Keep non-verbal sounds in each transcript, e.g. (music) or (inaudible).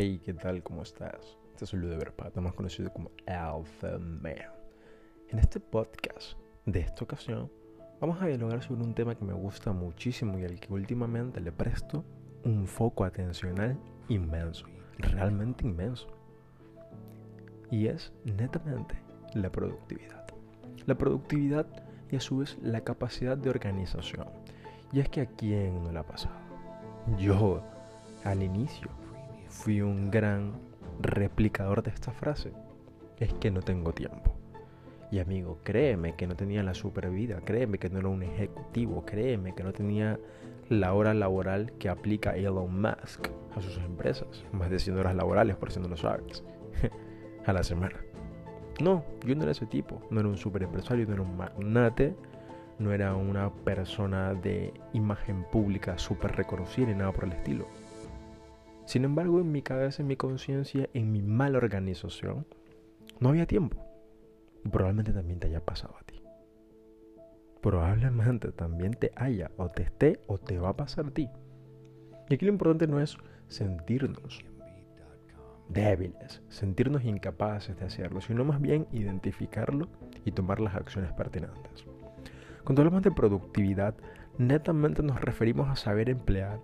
Hey, ¿qué tal? ¿Cómo estás? Te saludo de Verpata, más conocido como Alpha Man. En este podcast de esta ocasión, vamos a dialogar sobre un tema que me gusta muchísimo y al que últimamente le presto un foco atencional inmenso, realmente inmenso. Y es netamente la productividad. La productividad y a su vez la capacidad de organización. Y es que a quién no le ha pasado. Yo, al inicio, fui un gran replicador de esta frase. Es que no tengo tiempo. Y amigo, créeme que no tenía la super vida, créeme que no era un ejecutivo, créeme que no tenía la hora laboral que aplica Elon Musk a sus empresas. Más de 100 horas laborales, por si no sabes, a la semana. No, yo no era ese tipo. No era un super empresario, no era un magnate, no era una persona de imagen pública súper reconocida ni nada por el estilo. Sin embargo, en mi cabeza, en mi conciencia, en mi mala organización, no había tiempo. Probablemente también te haya pasado a ti. Probablemente también te haya o te esté o te va a pasar a ti. Y aquí lo importante no es sentirnos débiles, sentirnos incapaces de hacerlo, sino más bien identificarlo y tomar las acciones pertinentes. Cuando hablamos de productividad, netamente nos referimos a saber emplear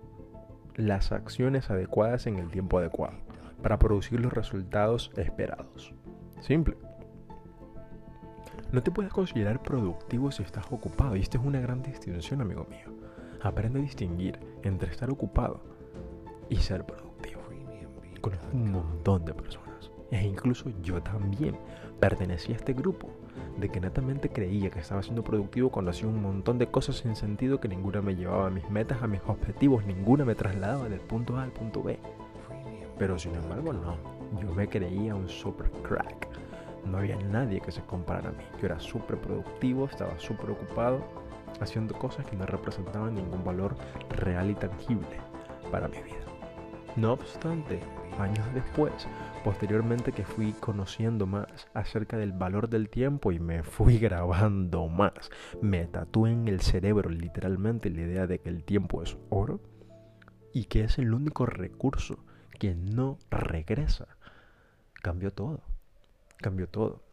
las acciones adecuadas en el tiempo adecuado para producir los resultados esperados. Simple. No te puedes considerar productivo si estás ocupado y esta es una gran distinción, amigo mío. Aprende a distinguir entre estar ocupado y ser productivo. Conozco un montón de personas e incluso yo también pertenecía a este grupo de que netamente creía que estaba siendo productivo cuando hacía un montón de cosas sin sentido que ninguna me llevaba a mis metas, a mis objetivos, ninguna me trasladaba del punto A al punto B. Pero sin embargo no, yo me creía un super crack. No había nadie que se comparara a mí. Yo era súper productivo, estaba súper ocupado, haciendo cosas que no representaban ningún valor real y tangible para mi vida. No obstante, años después, posteriormente que fui conociendo más acerca del valor del tiempo y me fui (laughs) grabando más, me tatué en el cerebro literalmente la idea de que el tiempo es oro y que es el único recurso que no regresa. Cambió todo, cambió todo.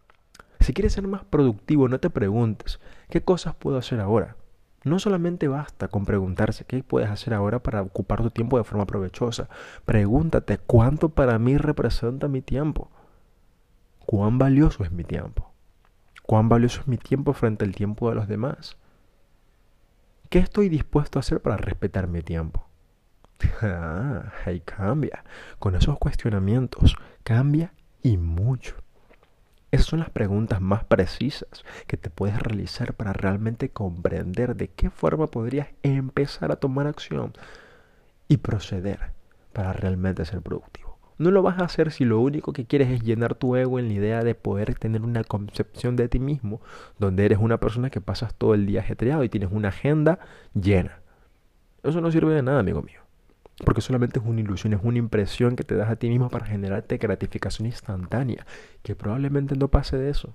Si quieres ser más productivo, no te preguntes, ¿qué cosas puedo hacer ahora? No solamente basta con preguntarse qué puedes hacer ahora para ocupar tu tiempo de forma provechosa. Pregúntate cuánto para mí representa mi tiempo. ¿Cuán valioso es mi tiempo? ¿Cuán valioso es mi tiempo frente al tiempo de los demás? ¿Qué estoy dispuesto a hacer para respetar mi tiempo? (laughs) Ah, ahí cambia. Con esos cuestionamientos cambia y mucho. Esas son las preguntas más precisas que te puedes realizar para realmente comprender de qué forma podrías empezar a tomar acción y proceder para realmente ser productivo. No lo vas a hacer si lo único que quieres es llenar tu ego en la idea de poder tener una concepción de ti mismo, donde eres una persona que pasas todo el día ajetreado y tienes una agenda llena. Eso no sirve de nada, amigo mío. Porque solamente es una ilusión, es una impresión que te das a ti mismo para generarte gratificación instantánea. Que probablemente no pase de eso.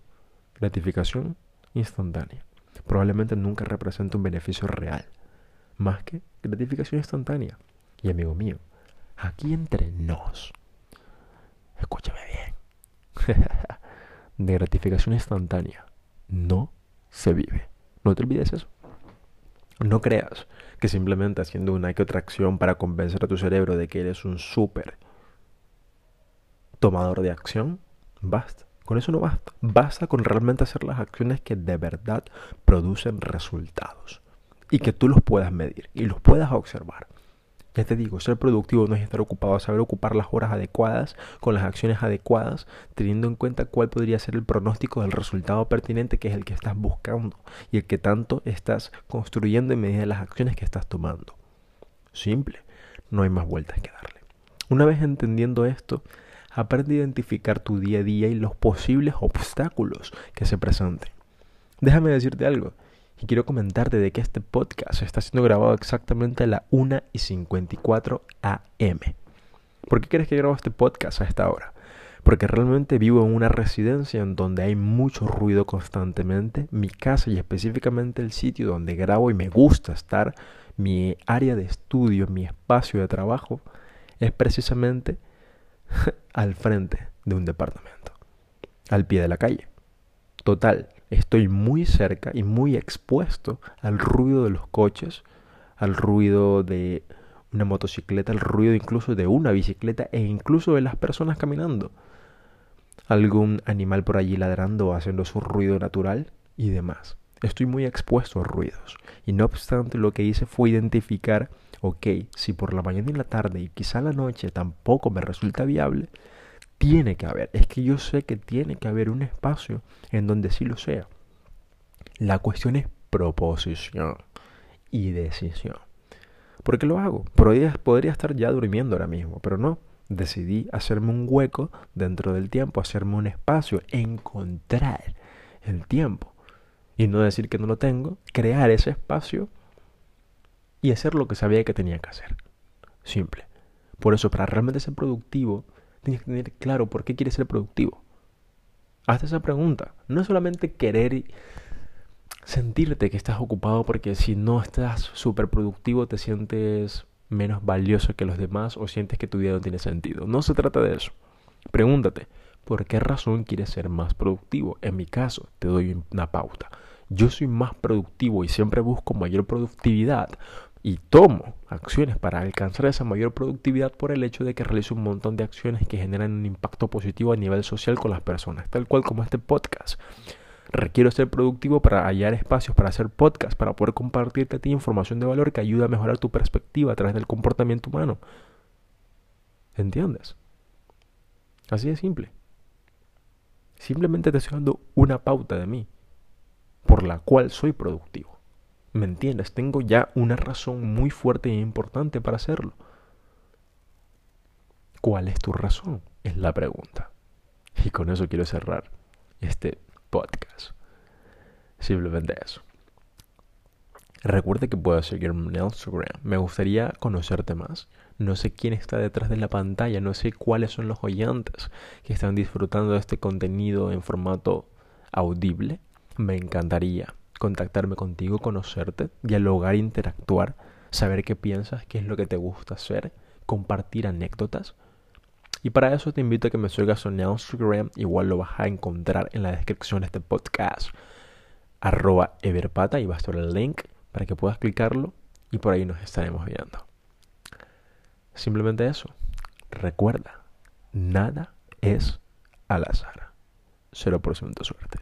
Gratificación instantánea. Probablemente nunca represente un beneficio real. Más que gratificación instantánea. Y amigo mío, aquí entre nos. Escúchame bien. (laughs) de gratificación instantánea no se vive. No te olvides eso. No creas que simplemente haciendo una que otra acción para convencer a tu cerebro de que eres un súper tomador de acción, basta. Con eso no basta. Basta con realmente hacer las acciones que de verdad producen resultados y que tú los puedas medir y los puedas observar. Ya te digo, ser productivo no es estar ocupado, saber ocupar las horas adecuadas, con las acciones adecuadas, teniendo en cuenta cuál podría ser el pronóstico del resultado pertinente que es el que estás buscando y el que tanto estás construyendo en medida de las acciones que estás tomando. Simple, no hay más vueltas que darle. Una vez entendiendo esto, aprende a identificar tu día a día y los posibles obstáculos que se presenten. Déjame decirte algo. Y quiero comentarte de que este podcast está siendo grabado exactamente a la 1 y 54 AM. ¿Por qué crees que grabo este podcast a esta hora? Porque realmente vivo en una residencia en donde hay mucho ruido constantemente. Mi casa y específicamente el sitio donde grabo y me gusta estar, mi área de estudio, mi espacio de trabajo, es precisamente (laughs) al frente de un departamento, al pie de la calle. Total, estoy muy cerca y muy expuesto al ruido de los coches, al ruido de una motocicleta, al ruido incluso de una bicicleta e incluso de las personas caminando. Algún animal por allí ladrando haciendo su ruido natural y demás. Estoy muy expuesto a ruidos. Y no obstante, lo que hice fue identificar, ok, si por la mañana y la tarde y quizá la noche tampoco me resulta viable, tiene que haber, es que yo sé que tiene que haber un espacio en donde sí lo sea. La cuestión es proposición y decisión. ¿Por qué lo hago? Podría, podría estar ya durmiendo ahora mismo, pero no. Decidí hacerme un hueco dentro del tiempo, hacerme un espacio, encontrar el tiempo. Y no decir que no lo tengo, crear ese espacio y hacer lo que sabía que tenía que hacer. Simple. Por eso, para realmente ser productivo, tienes que tener claro por qué quieres ser productivo. Hazte esa pregunta. No es solamente querer sentirte que estás ocupado porque si no estás súper productivo te sientes menos valioso que los demás o sientes que tu vida no tiene sentido. No se trata de eso. Pregúntate, ¿por qué razón quieres ser más productivo? En mi caso, te doy una pauta. Yo soy más productivo y siempre busco mayor productividad y tomo acciones para alcanzar esa mayor productividad por el hecho de que realizo un montón de acciones que generan un impacto positivo a nivel social con las personas, tal cual como este podcast. Requiero ser productivo para hallar espacios para hacer podcast, para poder compartirte a ti información de valor que ayuda a mejorar tu perspectiva a través del comportamiento humano. ¿Entiendes? Así de simple. Simplemente te estoy dando una pauta de mí, por la cual soy productivo. ¿Me entiendes? Tengo ya una razón muy fuerte e importante para hacerlo. ¿Cuál es tu razón? Es la pregunta. Y con eso quiero cerrar este podcast. Simplemente eso. Recuerda que puedes seguirme en Instagram. Me gustaría conocerte más. No sé quién está detrás de la pantalla, no sé cuáles son los oyentes que están disfrutando de este contenido en formato audible. Me encantaría contactarme contigo, conocerte, dialogar, interactuar, saber qué piensas, qué es lo que te gusta hacer, compartir anécdotas. Y para eso te invito a que me sigas en Instagram, igual lo vas a encontrar en la descripción de este podcast, arroba everpata, y va a estar el link para que puedas clicarlo y por ahí nos estaremos viendo. Simplemente eso. Recuerda, nada es al azar. 0% suerte.